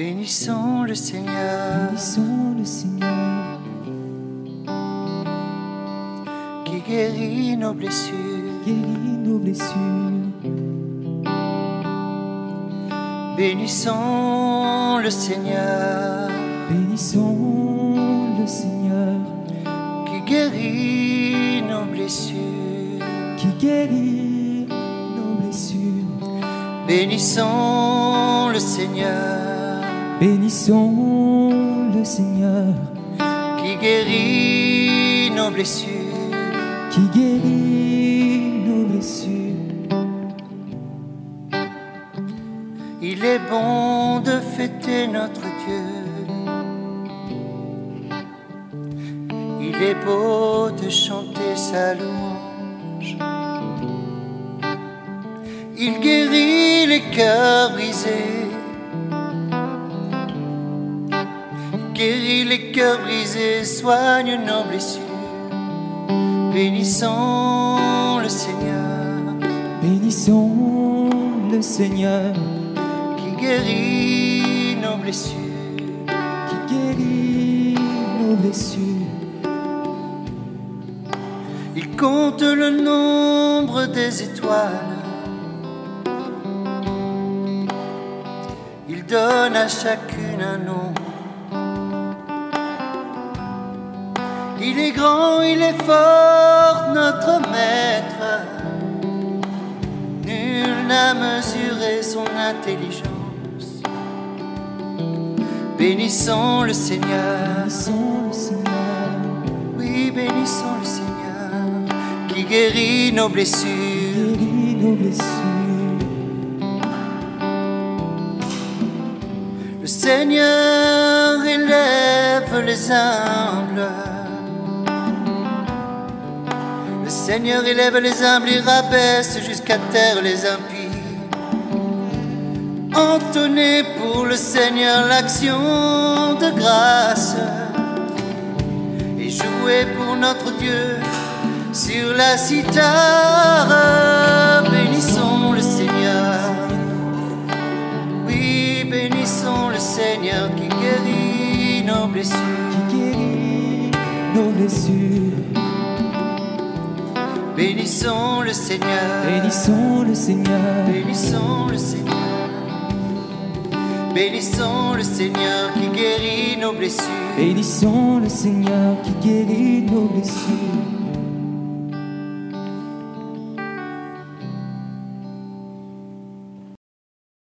Bénissons le Seigneur Bénissons le Seigneur qui guérit nos blessures. guérit nos blessures. Bénissons le Seigneur Bénissons le Seigneur qui guérit nos blessures. qui guérit nos blessures. Bénissons le Seigneur Bénissons le Seigneur qui guérit nos blessures. qui guérit nos blessures. Il est bon de fêter notre Dieu. Il est beau de chanter sa louange. Il guérit les cœurs brisés. Guérit les cœurs brisés, soigne nos blessures. Bénissons le Seigneur Bénissons le Seigneur qui guérit nos blessures. qui guérit nos blessures. Il compte le nombre des étoiles. Il donne à chacune un nom. Il est grand, il est fort, notre maître. Nul n'a mesuré son intelligence. Bénissons le Seigneur. Bénissons le Seigneur Oui, bénissons le Seigneur qui guérit nos blessures. guérit nos blessures. Le Seigneur élève les humbles. Seigneur élève les humbles et rabaisse jusqu'à terre les impies. Entonnez pour le Seigneur l'action de grâce et jouez pour notre Dieu sur la cithare. Bénissons le Seigneur. Oui, bénissons le Seigneur qui guérit nos blessures. qui guérit nos blessures. Bénissons le Seigneur. Bénissons le Seigneur Bénissons le Seigneur. Bénissons le Seigneur qui guérit nos blessures. Bénissons le Seigneur qui guérit nos blessures.